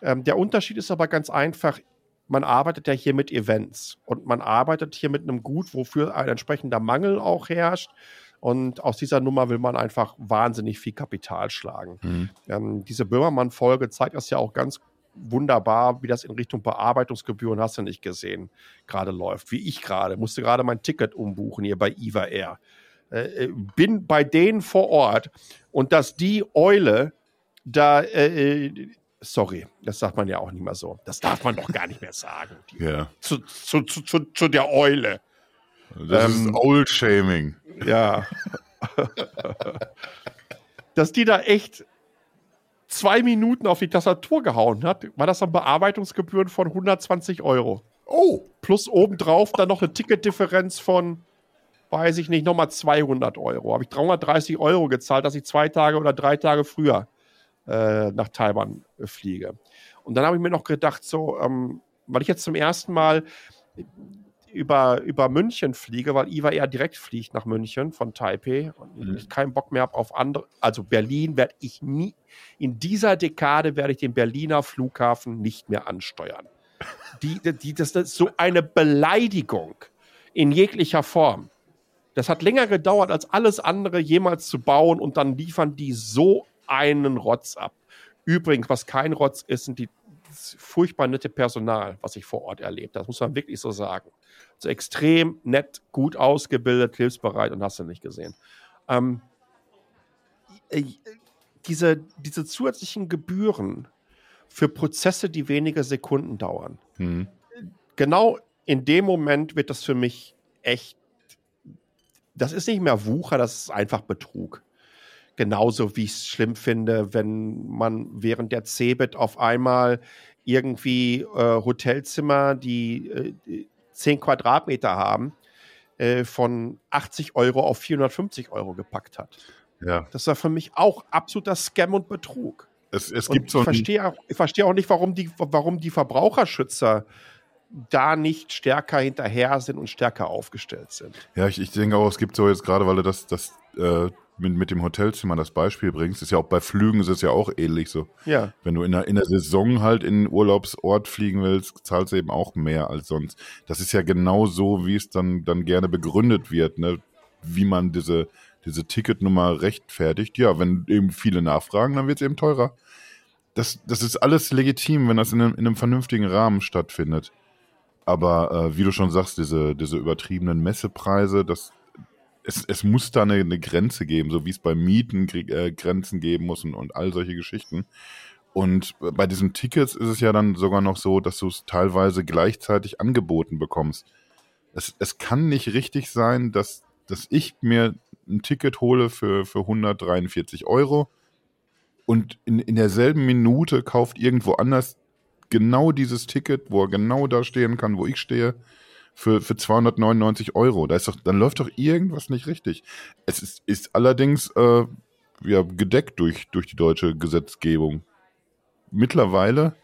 Ähm, der Unterschied ist aber ganz einfach, man arbeitet ja hier mit Events und man arbeitet hier mit einem Gut, wofür ein entsprechender Mangel auch herrscht. Und aus dieser Nummer will man einfach wahnsinnig viel Kapital schlagen. Mhm. Ähm, diese Böhmermann-Folge zeigt das ja auch ganz wunderbar, wie das in Richtung Bearbeitungsgebühren hast du nicht gesehen, gerade läuft. Wie ich gerade, musste gerade mein Ticket umbuchen hier bei Iva Air. Äh, äh, bin bei denen vor Ort und dass die Eule da, äh, äh, sorry, das sagt man ja auch nicht mehr so. Das darf man doch gar nicht mehr sagen. Ja. Zu, zu, zu, zu, der Eule. Das ähm, ist Old-Shaming. Ja. Dass die da echt zwei Minuten auf die Tastatur gehauen hat, war das dann Bearbeitungsgebühren von 120 Euro. Oh. Plus obendrauf dann noch eine Ticketdifferenz von, weiß ich nicht, nochmal 200 Euro. Habe ich 330 Euro gezahlt, dass ich zwei Tage oder drei Tage früher äh, nach Taiwan fliege. Und dann habe ich mir noch gedacht, so, ähm, weil ich jetzt zum ersten Mal über, über München fliege, weil Iva eher direkt fliegt nach München von Taipei und mhm. ich keinen Bock mehr habe auf andere. Also Berlin werde ich nie, in dieser Dekade werde ich den Berliner Flughafen nicht mehr ansteuern. Die, die, das, das ist so eine Beleidigung in jeglicher Form. Das hat länger gedauert, als alles andere jemals zu bauen und dann liefern die so einen Rotz ab. Übrigens, was kein Rotz ist, sind die furchtbar nette Personal, was ich vor Ort erlebt habe. Das muss man wirklich so sagen so extrem nett, gut ausgebildet, hilfsbereit und hast du nicht gesehen. Ähm, äh, diese, diese zusätzlichen Gebühren für Prozesse, die wenige Sekunden dauern. Mhm. genau in dem Moment wird das für mich echt, das ist nicht mehr Wucher, das ist einfach Betrug. Genauso wie ich es schlimm finde, wenn man während der CeBIT auf einmal irgendwie äh, Hotelzimmer, die äh, 10 Quadratmeter haben, äh, von 80 Euro auf 450 Euro gepackt hat. Ja. Das war für mich auch absoluter Scam und Betrug. Es, es gibt und so ich verstehe auch, ich verstehe auch nicht, warum die, warum die Verbraucherschützer da nicht stärker hinterher sind und stärker aufgestellt sind. Ja, ich, ich denke auch, es gibt so jetzt gerade, weil du das, das äh, mit, mit dem Hotelzimmer das Beispiel bringst, ist ja auch bei Flügen ist es ja auch ähnlich so. Ja. Wenn du in der, in der Saison halt in den Urlaubsort fliegen willst, zahlst du eben auch mehr als sonst. Das ist ja genau so, wie es dann, dann gerne begründet wird, ne? wie man diese, diese Ticketnummer rechtfertigt. Ja, wenn eben viele nachfragen, dann wird es eben teurer. Das, das ist alles legitim, wenn das in einem, in einem vernünftigen Rahmen stattfindet. Aber äh, wie du schon sagst, diese, diese übertriebenen Messepreise, das, es, es muss da eine, eine Grenze geben, so wie es bei Mieten äh, Grenzen geben muss und, und all solche Geschichten. Und bei diesen Tickets ist es ja dann sogar noch so, dass du es teilweise gleichzeitig angeboten bekommst. Es, es kann nicht richtig sein, dass, dass ich mir ein Ticket hole für, für 143 Euro und in, in derselben Minute kauft irgendwo anders genau dieses Ticket, wo er genau da stehen kann, wo ich stehe für, für 299 Euro. Da ist doch, dann läuft doch irgendwas nicht richtig. Es ist, ist allerdings äh, ja, gedeckt durch, durch die deutsche Gesetzgebung. Mittlerweile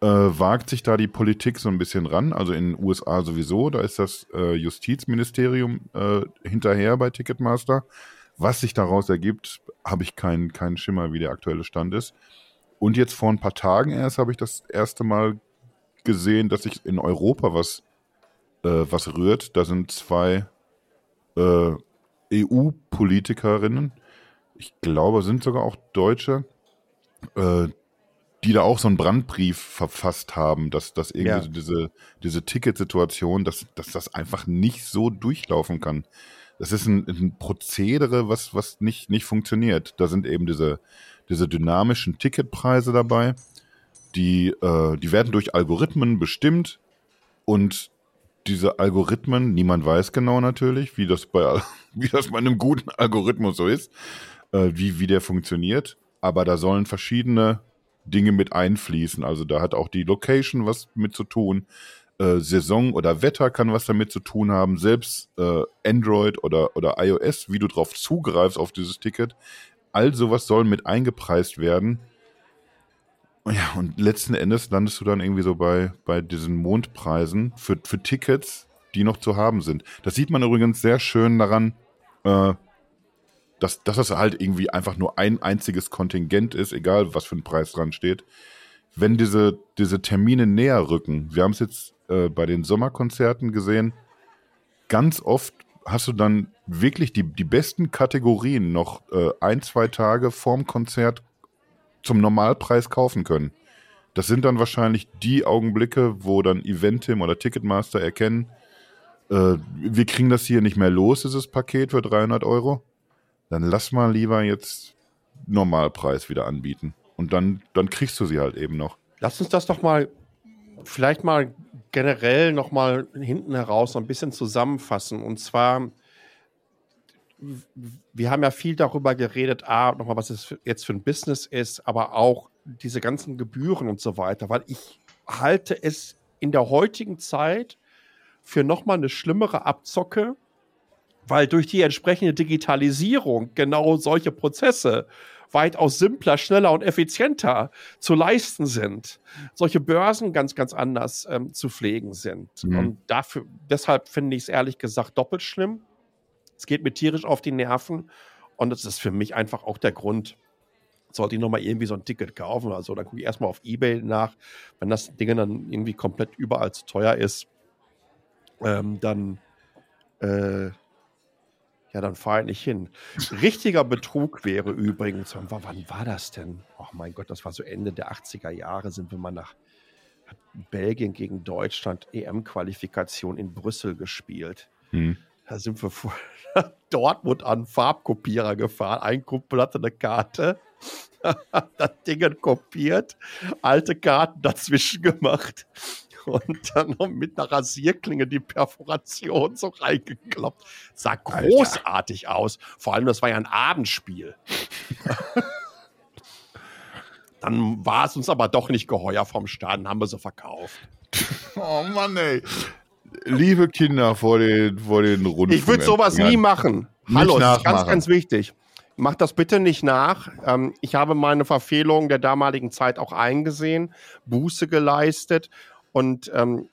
äh, wagt sich da die Politik so ein bisschen ran. Also in den USA sowieso, da ist das äh, Justizministerium äh, hinterher bei Ticketmaster. Was sich daraus ergibt, habe ich keinen keinen Schimmer, wie der aktuelle Stand ist. Und jetzt vor ein paar Tagen erst habe ich das erste Mal gesehen, dass sich in Europa was äh, was rührt. Da sind zwei äh, EU-Politikerinnen, ich glaube, sind sogar auch Deutsche, äh, die da auch so einen Brandbrief verfasst haben, dass, dass irgendwie ja. diese, diese Ticketsituation, dass, dass das einfach nicht so durchlaufen kann. Das ist ein, ein Prozedere, was, was nicht, nicht funktioniert. Da sind eben diese, diese dynamischen Ticketpreise dabei. Die, äh, die werden durch Algorithmen bestimmt und diese Algorithmen, niemand weiß genau natürlich, wie das bei, wie das bei einem guten Algorithmus so ist, äh, wie, wie der funktioniert. Aber da sollen verschiedene Dinge mit einfließen. Also da hat auch die Location was mit zu tun. Äh, Saison oder Wetter kann was damit zu tun haben. Selbst äh, Android oder, oder iOS, wie du drauf zugreifst auf dieses Ticket. All sowas soll mit eingepreist werden. Ja, und letzten Endes landest du dann irgendwie so bei, bei diesen Mondpreisen für, für Tickets, die noch zu haben sind. Das sieht man übrigens sehr schön daran, äh, dass, dass das halt irgendwie einfach nur ein einziges Kontingent ist, egal was für ein Preis dran steht. Wenn diese, diese Termine näher rücken, wir haben es jetzt äh, bei den Sommerkonzerten gesehen, ganz oft hast du dann wirklich die, die besten Kategorien noch äh, ein, zwei Tage vorm Konzert zum Normalpreis kaufen können. Das sind dann wahrscheinlich die Augenblicke, wo dann Eventim oder Ticketmaster erkennen, äh, wir kriegen das hier nicht mehr los, dieses Paket für 300 Euro. Dann lass mal lieber jetzt Normalpreis wieder anbieten. Und dann, dann kriegst du sie halt eben noch. Lass uns das doch mal, vielleicht mal generell noch mal hinten heraus ein bisschen zusammenfassen. Und zwar, wir haben ja viel darüber geredet, A, nochmal, was es jetzt für ein Business ist, aber auch diese ganzen Gebühren und so weiter, weil ich halte es in der heutigen Zeit für nochmal eine schlimmere Abzocke, weil durch die entsprechende Digitalisierung genau solche Prozesse weitaus simpler, schneller und effizienter zu leisten sind. Solche Börsen ganz, ganz anders ähm, zu pflegen sind. Mhm. Und dafür, deshalb finde ich es ehrlich gesagt doppelt schlimm. Es geht mir tierisch auf die Nerven. Und das ist für mich einfach auch der Grund, sollte ich nochmal irgendwie so ein Ticket kaufen. Also dann gucke ich erstmal auf Ebay nach. Wenn das Ding dann irgendwie komplett überall zu teuer ist, ähm, dann, äh, ja, dann fahre ich nicht hin. Richtiger Betrug wäre übrigens, wann, wann war das denn? Oh mein Gott, das war so Ende der 80er Jahre, sind wir mal nach Belgien gegen Deutschland EM-Qualifikation in Brüssel gespielt. Hm. Da sind wir vor Dortmund an Farbkopierer gefahren. Ein Kumpel hatte eine Karte, das Ding kopiert, alte Karten dazwischen gemacht und dann noch mit einer Rasierklinge die Perforation so reingekloppt. Sah großartig Alter. aus. Vor allem, das war ja ein Abendspiel. dann war es uns aber doch nicht geheuer vom Stadion, haben wir sie verkauft. Oh Mann, ey. Liebe Kinder vor den, vor den Runden. Ich würde sowas nie machen. Nicht Hallo, das ist ganz, ganz wichtig. Mach das bitte nicht nach. Ähm, ich habe meine Verfehlungen der damaligen Zeit auch eingesehen, Buße geleistet und ähm,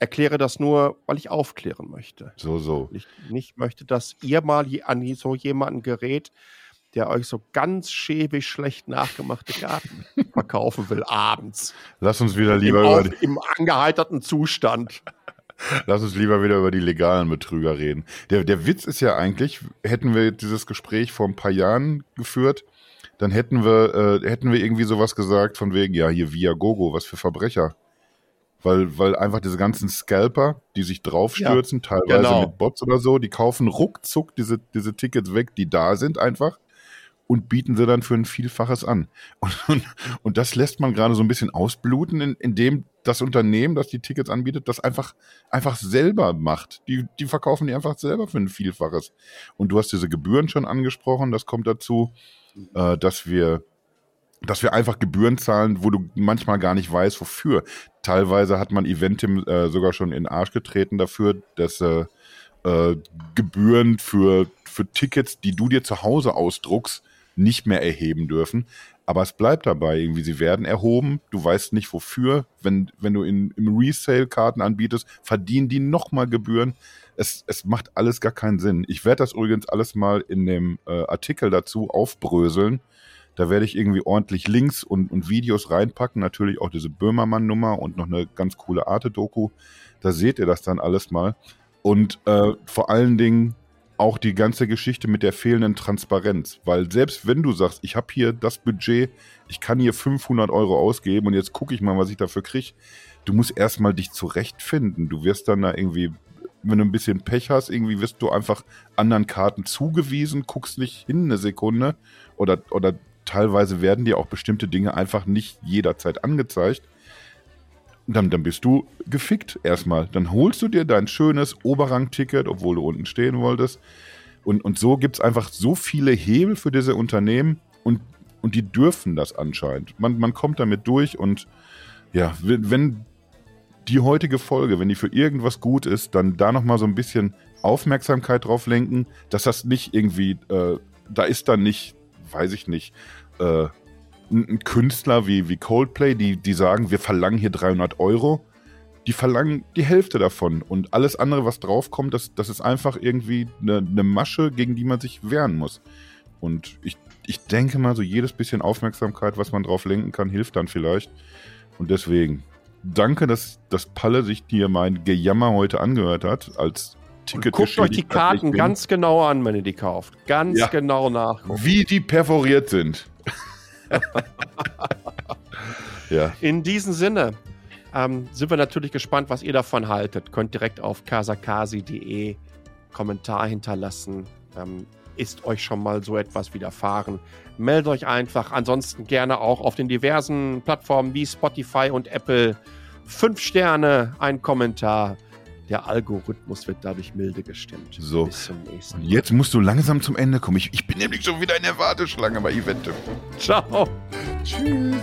erkläre das nur, weil ich aufklären möchte. So, so. Ich nicht möchte, dass ihr mal an so jemanden gerät, der euch so ganz schäbig schlecht nachgemachte Garten verkaufen will, abends. Lass uns wieder lieber Im, über Im angeheiterten Zustand. Lass uns lieber wieder über die legalen Betrüger reden. Der, der Witz ist ja eigentlich, hätten wir dieses Gespräch vor ein paar Jahren geführt, dann hätten wir, äh, hätten wir irgendwie sowas gesagt von wegen, ja, hier Viagogo, was für Verbrecher. Weil, weil einfach diese ganzen Scalper, die sich draufstürzen, ja, teilweise genau. mit Bots oder so, die kaufen ruckzuck diese, diese Tickets weg, die da sind einfach und bieten sie dann für ein Vielfaches an. Und, und, und das lässt man gerade so ein bisschen ausbluten, in, indem das Unternehmen, das die Tickets anbietet, das einfach, einfach selber macht. Die, die verkaufen die einfach selber für ein Vielfaches. Und du hast diese Gebühren schon angesprochen, das kommt dazu, äh, dass wir dass wir einfach Gebühren zahlen, wo du manchmal gar nicht weißt, wofür. Teilweise hat man Eventim äh, sogar schon in den Arsch getreten dafür, dass äh, äh, Gebühren für, für Tickets, die du dir zu Hause ausdruckst, nicht mehr erheben dürfen. Aber es bleibt dabei, irgendwie, sie werden erhoben, du weißt nicht wofür. Wenn, wenn du in, im Resale Karten anbietest, verdienen die nochmal Gebühren. Es, es macht alles gar keinen Sinn. Ich werde das übrigens alles mal in dem äh, Artikel dazu aufbröseln. Da werde ich irgendwie ordentlich Links und, und Videos reinpacken. Natürlich auch diese Böhmermann-Nummer und noch eine ganz coole Arte-Doku. Da seht ihr das dann alles mal. Und äh, vor allen Dingen auch die ganze Geschichte mit der fehlenden Transparenz. Weil selbst wenn du sagst, ich habe hier das Budget, ich kann hier 500 Euro ausgeben und jetzt gucke ich mal, was ich dafür kriege, du musst erstmal dich zurechtfinden. Du wirst dann da irgendwie, wenn du ein bisschen Pech hast, irgendwie wirst du einfach anderen Karten zugewiesen, guckst nicht hin eine Sekunde oder, oder teilweise werden dir auch bestimmte Dinge einfach nicht jederzeit angezeigt dann, dann bist du gefickt erstmal. Dann holst du dir dein schönes Oberrang-Ticket, obwohl du unten stehen wolltest. Und, und so gibt es einfach so viele Hebel für diese Unternehmen und, und die dürfen das anscheinend. Man, man kommt damit durch und ja, wenn, die heutige Folge, wenn die für irgendwas gut ist, dann da nochmal so ein bisschen Aufmerksamkeit drauf lenken, dass das nicht irgendwie, äh, da ist dann nicht, weiß ich nicht, äh, ein Künstler wie, wie Coldplay, die, die sagen, wir verlangen hier 300 Euro, die verlangen die Hälfte davon. Und alles andere, was draufkommt, das, das ist einfach irgendwie eine, eine Masche, gegen die man sich wehren muss. Und ich, ich denke mal, so jedes bisschen Aufmerksamkeit, was man drauf lenken kann, hilft dann vielleicht. Und deswegen, danke, dass, dass Palle sich dir mein Gejammer heute angehört hat, als Ticket. Guckt euch die Karten ganz genau an, wenn ihr die kauft. Ganz ja. genau nachgucken. Wie die perforiert sind. ja. In diesem Sinne ähm, sind wir natürlich gespannt, was ihr davon haltet. Könnt direkt auf kasakasi.de Kommentar hinterlassen. Ähm, ist euch schon mal so etwas widerfahren? Meldet euch einfach. Ansonsten gerne auch auf den diversen Plattformen wie Spotify und Apple. Fünf Sterne, ein Kommentar. Der Algorithmus wird dadurch milde gestimmt. So. Bis zum nächsten Mal. Jetzt musst du langsam zum Ende kommen. Ich, ich bin nämlich schon wieder in der Warteschlange bei Eventim. Ciao. Tschüss.